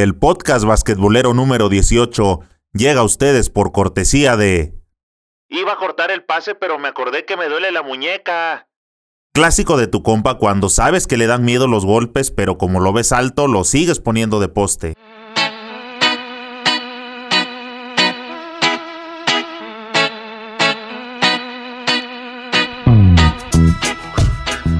El podcast basquetbolero número 18 llega a ustedes por cortesía de... Iba a cortar el pase, pero me acordé que me duele la muñeca. Clásico de tu compa cuando sabes que le dan miedo los golpes, pero como lo ves alto, lo sigues poniendo de poste.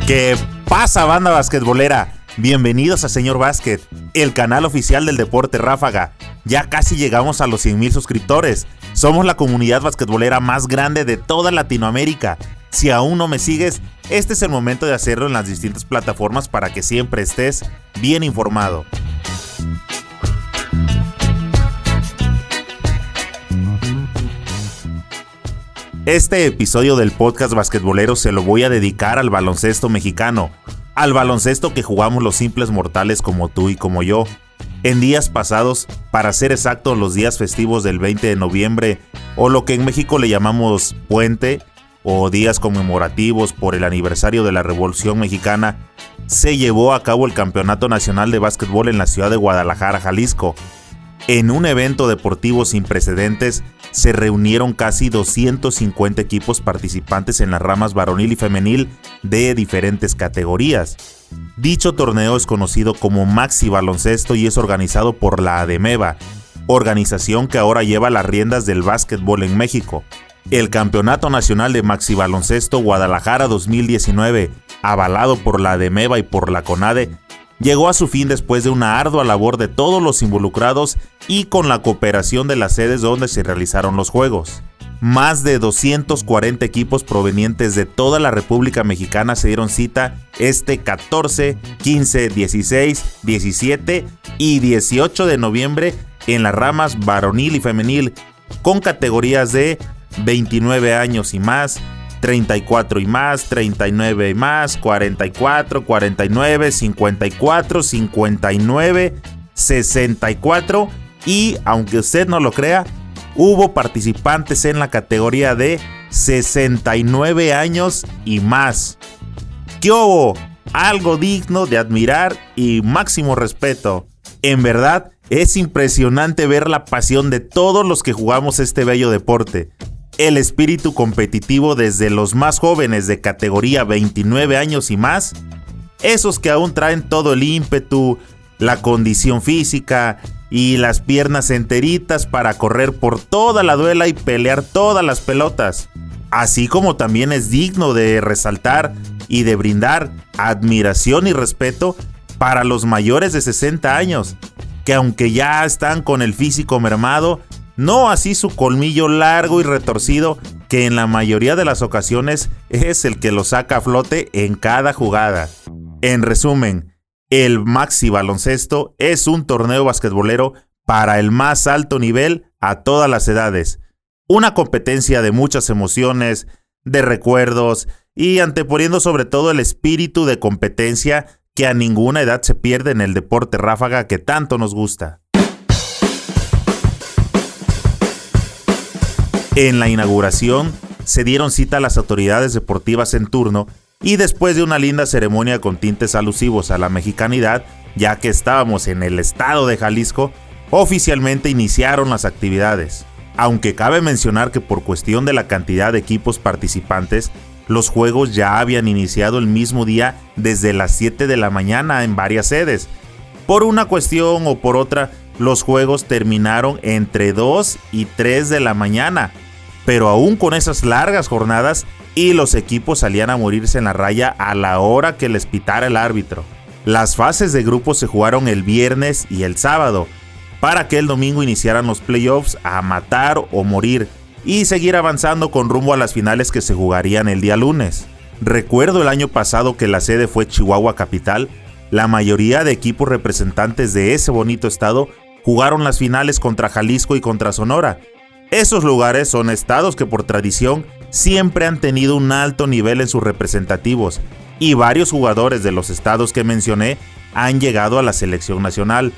¿Qué pasa, banda basquetbolera? Bienvenidos a Señor Básquet, el canal oficial del deporte ráfaga. Ya casi llegamos a los 100.000 suscriptores. Somos la comunidad basquetbolera más grande de toda Latinoamérica. Si aún no me sigues, este es el momento de hacerlo en las distintas plataformas para que siempre estés bien informado. Este episodio del podcast basquetbolero se lo voy a dedicar al baloncesto mexicano, al baloncesto que jugamos los simples mortales como tú y como yo. En días pasados, para ser exacto los días festivos del 20 de noviembre, o lo que en México le llamamos puente, o días conmemorativos por el aniversario de la Revolución Mexicana, se llevó a cabo el Campeonato Nacional de Básquetbol en la ciudad de Guadalajara, Jalisco. En un evento deportivo sin precedentes, se reunieron casi 250 equipos participantes en las ramas varonil y femenil de diferentes categorías. Dicho torneo es conocido como Maxi Baloncesto y es organizado por la ADEMEVA, organización que ahora lleva las riendas del básquetbol en México. El Campeonato Nacional de Maxi Baloncesto Guadalajara 2019, avalado por la ADEMEVA y por la CONADE, llegó a su fin después de una ardua labor de todos los involucrados y con la cooperación de las sedes donde se realizaron los Juegos. Más de 240 equipos provenientes de toda la República Mexicana se dieron cita este 14, 15, 16, 17 y 18 de noviembre en las ramas varonil y femenil, con categorías de 29 años y más, 34 y más, 39 y más, 44, 49, 54, 59, 64 y, aunque usted no lo crea, hubo participantes en la categoría de 69 años y más. ¿Qué hubo? Algo digno de admirar y máximo respeto. En verdad, es impresionante ver la pasión de todos los que jugamos este bello deporte el espíritu competitivo desde los más jóvenes de categoría 29 años y más, esos que aún traen todo el ímpetu, la condición física y las piernas enteritas para correr por toda la duela y pelear todas las pelotas. Así como también es digno de resaltar y de brindar admiración y respeto para los mayores de 60 años, que aunque ya están con el físico mermado, no así su colmillo largo y retorcido que en la mayoría de las ocasiones es el que lo saca a flote en cada jugada. En resumen, el Maxi Baloncesto es un torneo basquetbolero para el más alto nivel a todas las edades. Una competencia de muchas emociones, de recuerdos y anteponiendo sobre todo el espíritu de competencia que a ninguna edad se pierde en el deporte ráfaga que tanto nos gusta. En la inauguración se dieron cita a las autoridades deportivas en turno y después de una linda ceremonia con tintes alusivos a la mexicanidad, ya que estábamos en el estado de Jalisco, oficialmente iniciaron las actividades. Aunque cabe mencionar que por cuestión de la cantidad de equipos participantes, los juegos ya habían iniciado el mismo día desde las 7 de la mañana en varias sedes. Por una cuestión o por otra, los juegos terminaron entre 2 y 3 de la mañana, pero aún con esas largas jornadas y los equipos salían a morirse en la raya a la hora que les pitara el árbitro. Las fases de grupo se jugaron el viernes y el sábado, para que el domingo iniciaran los playoffs a matar o morir y seguir avanzando con rumbo a las finales que se jugarían el día lunes. Recuerdo el año pasado que la sede fue Chihuahua Capital, la mayoría de equipos representantes de ese bonito estado jugaron las finales contra Jalisco y contra Sonora. Esos lugares son estados que por tradición siempre han tenido un alto nivel en sus representativos y varios jugadores de los estados que mencioné han llegado a la selección nacional.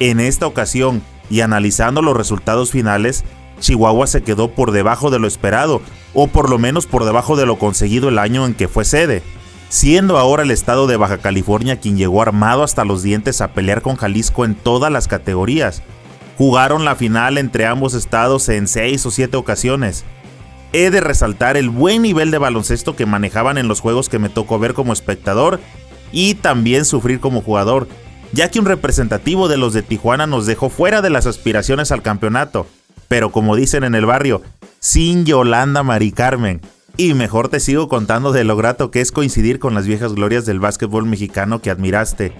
En esta ocasión, y analizando los resultados finales, Chihuahua se quedó por debajo de lo esperado, o por lo menos por debajo de lo conseguido el año en que fue sede. Siendo ahora el estado de Baja California quien llegó armado hasta los dientes a pelear con Jalisco en todas las categorías. Jugaron la final entre ambos estados en 6 o 7 ocasiones. He de resaltar el buen nivel de baloncesto que manejaban en los juegos que me tocó ver como espectador y también sufrir como jugador, ya que un representativo de los de Tijuana nos dejó fuera de las aspiraciones al campeonato, pero como dicen en el barrio, sin Yolanda Mari Carmen. Y mejor te sigo contando de lo grato que es coincidir con las viejas glorias del básquetbol mexicano que admiraste.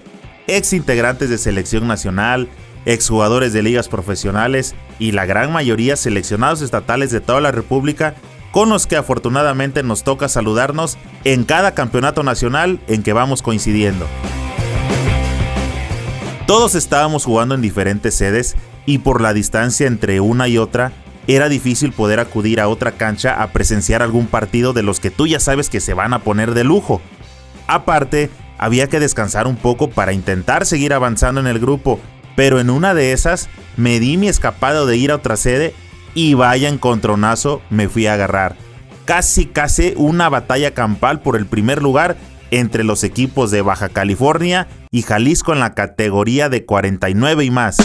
Ex integrantes de selección nacional, exjugadores de ligas profesionales y la gran mayoría seleccionados estatales de toda la República con los que afortunadamente nos toca saludarnos en cada campeonato nacional en que vamos coincidiendo. Todos estábamos jugando en diferentes sedes y por la distancia entre una y otra era difícil poder acudir a otra cancha a presenciar algún partido de los que tú ya sabes que se van a poner de lujo. Aparte, había que descansar un poco para intentar seguir avanzando en el grupo, pero en una de esas me di mi escapado de ir a otra sede y vaya encontronazo me fui a agarrar. Casi casi una batalla campal por el primer lugar entre los equipos de Baja California y Jalisco en la categoría de 49 y más.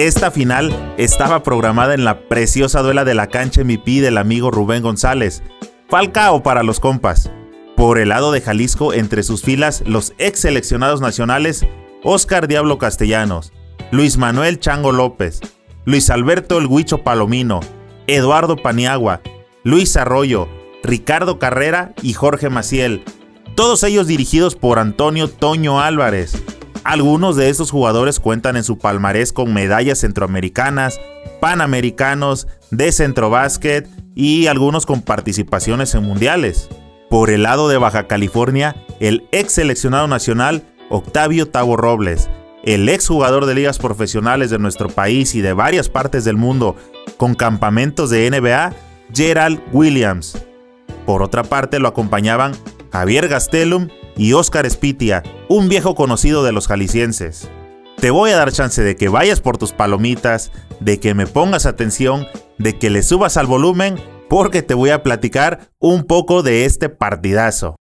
Esta final estaba programada en la preciosa duela de la cancha MVP del amigo Rubén González. Falcao para los compas. Por el lado de Jalisco, entre sus filas, los ex seleccionados nacionales Oscar Diablo Castellanos, Luis Manuel Chango López, Luis Alberto El Huicho Palomino, Eduardo Paniagua, Luis Arroyo, Ricardo Carrera y Jorge Maciel, todos ellos dirigidos por Antonio Toño Álvarez. Algunos de estos jugadores cuentan en su palmarés con medallas centroamericanas, panamericanos, de centrobásquet y algunos con participaciones en mundiales. Por el lado de Baja California, el ex seleccionado nacional Octavio Tavo Robles, el ex jugador de ligas profesionales de nuestro país y de varias partes del mundo, con campamentos de NBA, Gerald Williams. Por otra parte, lo acompañaban Javier Gastelum y Oscar Spitia, un viejo conocido de los jaliscienses. Te voy a dar chance de que vayas por tus palomitas, de que me pongas atención, de que le subas al volumen, porque te voy a platicar un poco de este partidazo.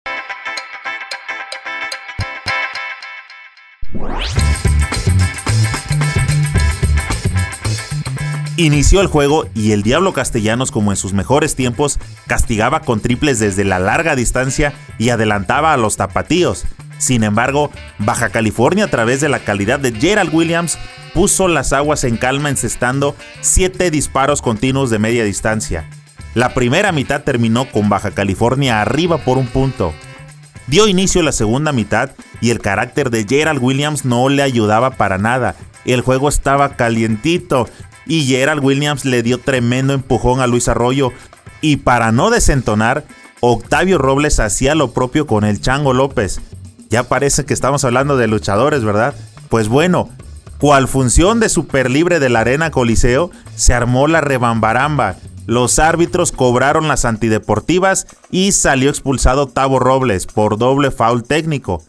Inició el juego y el Diablo Castellanos, como en sus mejores tiempos, castigaba con triples desde la larga distancia y adelantaba a los tapatíos. Sin embargo, Baja California, a través de la calidad de Gerald Williams, puso las aguas en calma encestando 7 disparos continuos de media distancia. La primera mitad terminó con Baja California arriba por un punto. Dio inicio la segunda mitad y el carácter de Gerald Williams no le ayudaba para nada. El juego estaba calientito y Gerald Williams le dio tremendo empujón a Luis Arroyo y para no desentonar, Octavio Robles hacía lo propio con el Chango López. Ya parece que estamos hablando de luchadores, ¿verdad? Pues bueno, cual función de super libre de la Arena Coliseo, se armó la rebambaramba. Los árbitros cobraron las antideportivas y salió expulsado Tavo Robles por doble foul técnico.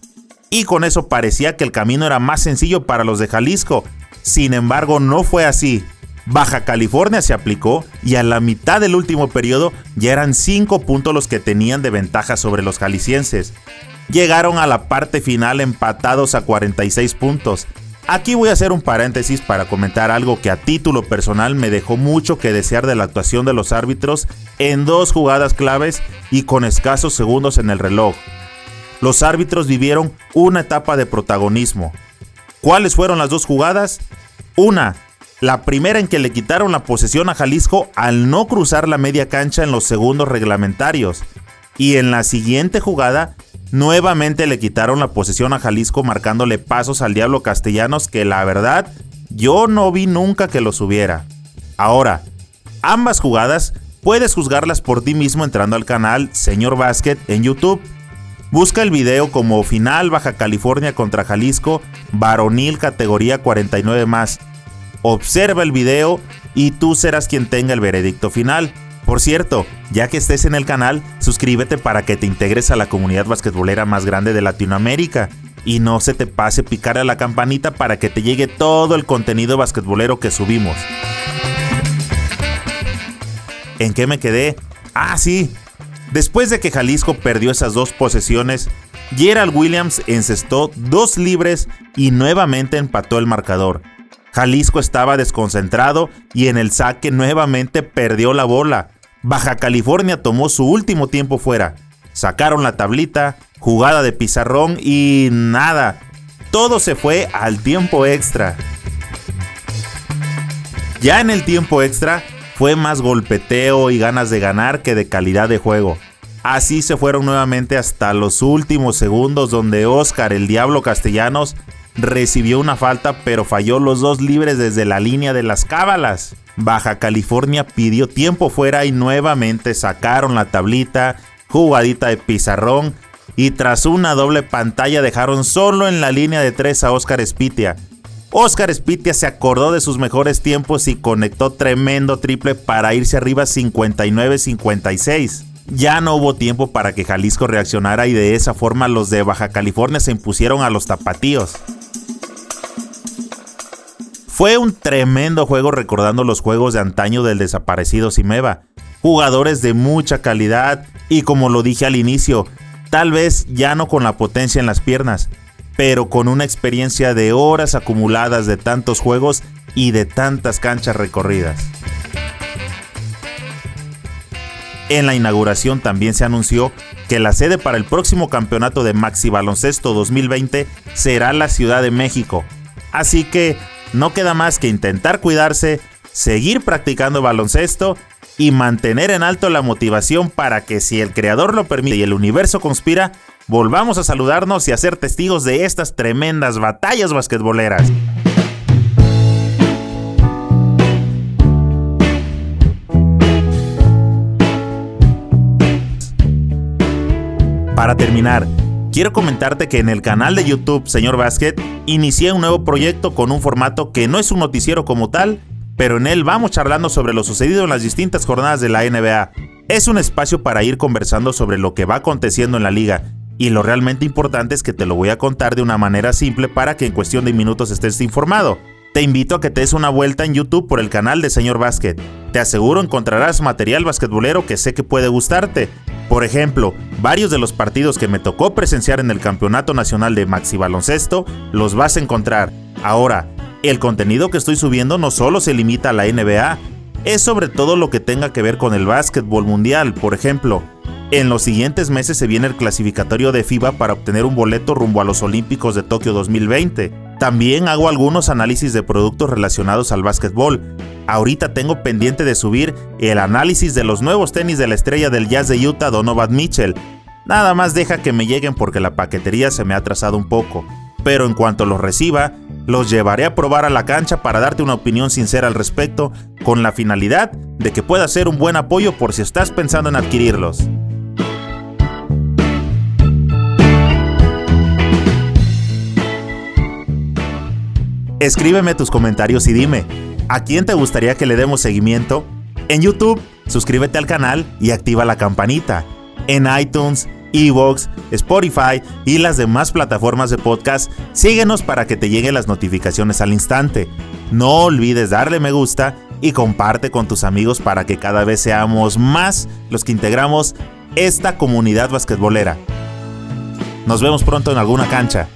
Y con eso parecía que el camino era más sencillo para los de Jalisco. Sin embargo, no fue así. Baja California se aplicó y a la mitad del último periodo ya eran 5 puntos los que tenían de ventaja sobre los jaliscienses. Llegaron a la parte final empatados a 46 puntos. Aquí voy a hacer un paréntesis para comentar algo que a título personal me dejó mucho que desear de la actuación de los árbitros en dos jugadas claves y con escasos segundos en el reloj. Los árbitros vivieron una etapa de protagonismo. ¿Cuáles fueron las dos jugadas? Una, la primera en que le quitaron la posesión a Jalisco al no cruzar la media cancha en los segundos reglamentarios. Y en la siguiente jugada, nuevamente le quitaron la posesión a Jalisco marcándole pasos al Diablo Castellanos que la verdad yo no vi nunca que los hubiera. Ahora, ambas jugadas puedes juzgarlas por ti mismo entrando al canal Señor Basket en YouTube. Busca el video como Final Baja California contra Jalisco, varonil categoría 49 más Observa el video y tú serás quien tenga el veredicto final. Por cierto, ya que estés en el canal, suscríbete para que te integres a la comunidad basquetbolera más grande de Latinoamérica. y no se te pase picar a la campanita para que te llegue todo el contenido basquetbolero que subimos. ¿En qué me quedé? Ah, sí. Después de que Jalisco perdió esas dos posesiones, Gerald Williams encestó dos libres y nuevamente empató el marcador. Jalisco estaba desconcentrado y en el saque nuevamente perdió la bola. Baja California tomó su último tiempo fuera. Sacaron la tablita, jugada de pizarrón y nada. Todo se fue al tiempo extra. Ya en el tiempo extra fue más golpeteo y ganas de ganar que de calidad de juego. Así se fueron nuevamente hasta los últimos segundos donde Oscar el Diablo Castellanos recibió una falta pero falló los dos libres desde la línea de las cábalas. Baja California pidió tiempo fuera y nuevamente sacaron la tablita, jugadita de pizarrón y tras una doble pantalla dejaron solo en la línea de tres a Oscar Spitia. Oscar Spitia se acordó de sus mejores tiempos y conectó tremendo triple para irse arriba 59-56. Ya no hubo tiempo para que Jalisco reaccionara y de esa forma los de Baja California se impusieron a los tapatíos. Fue un tremendo juego recordando los juegos de antaño del desaparecido Simeva. Jugadores de mucha calidad y como lo dije al inicio, tal vez ya no con la potencia en las piernas, pero con una experiencia de horas acumuladas de tantos juegos y de tantas canchas recorridas. En la inauguración también se anunció que la sede para el próximo campeonato de Maxi Baloncesto 2020 será la Ciudad de México. Así que no queda más que intentar cuidarse, seguir practicando baloncesto y mantener en alto la motivación para que si el creador lo permite y el universo conspira, volvamos a saludarnos y a ser testigos de estas tremendas batallas basquetboleras. Para terminar, quiero comentarte que en el canal de YouTube Señor Basket inicié un nuevo proyecto con un formato que no es un noticiero como tal, pero en él vamos charlando sobre lo sucedido en las distintas jornadas de la NBA. Es un espacio para ir conversando sobre lo que va aconteciendo en la liga, y lo realmente importante es que te lo voy a contar de una manera simple para que en cuestión de minutos estés informado. Te invito a que te des una vuelta en YouTube por el canal de Señor Basket. Te aseguro encontrarás material basquetbolero que sé que puede gustarte. Por ejemplo, varios de los partidos que me tocó presenciar en el Campeonato Nacional de Maxi Baloncesto los vas a encontrar. Ahora, el contenido que estoy subiendo no solo se limita a la NBA, es sobre todo lo que tenga que ver con el básquetbol mundial. Por ejemplo, en los siguientes meses se viene el clasificatorio de FIBA para obtener un boleto rumbo a los Olímpicos de Tokio 2020. También hago algunos análisis de productos relacionados al básquetbol. Ahorita tengo pendiente de subir el análisis de los nuevos tenis de la estrella del jazz de Utah, Donovan Mitchell. Nada más deja que me lleguen porque la paquetería se me ha atrasado un poco. Pero en cuanto los reciba, los llevaré a probar a la cancha para darte una opinión sincera al respecto, con la finalidad de que pueda ser un buen apoyo por si estás pensando en adquirirlos. Escríbeme tus comentarios y dime, ¿A quién te gustaría que le demos seguimiento? En YouTube, suscríbete al canal y activa la campanita. En iTunes, Evox, Spotify y las demás plataformas de podcast, síguenos para que te lleguen las notificaciones al instante. No olvides darle me gusta y comparte con tus amigos para que cada vez seamos más los que integramos esta comunidad basquetbolera. Nos vemos pronto en alguna cancha.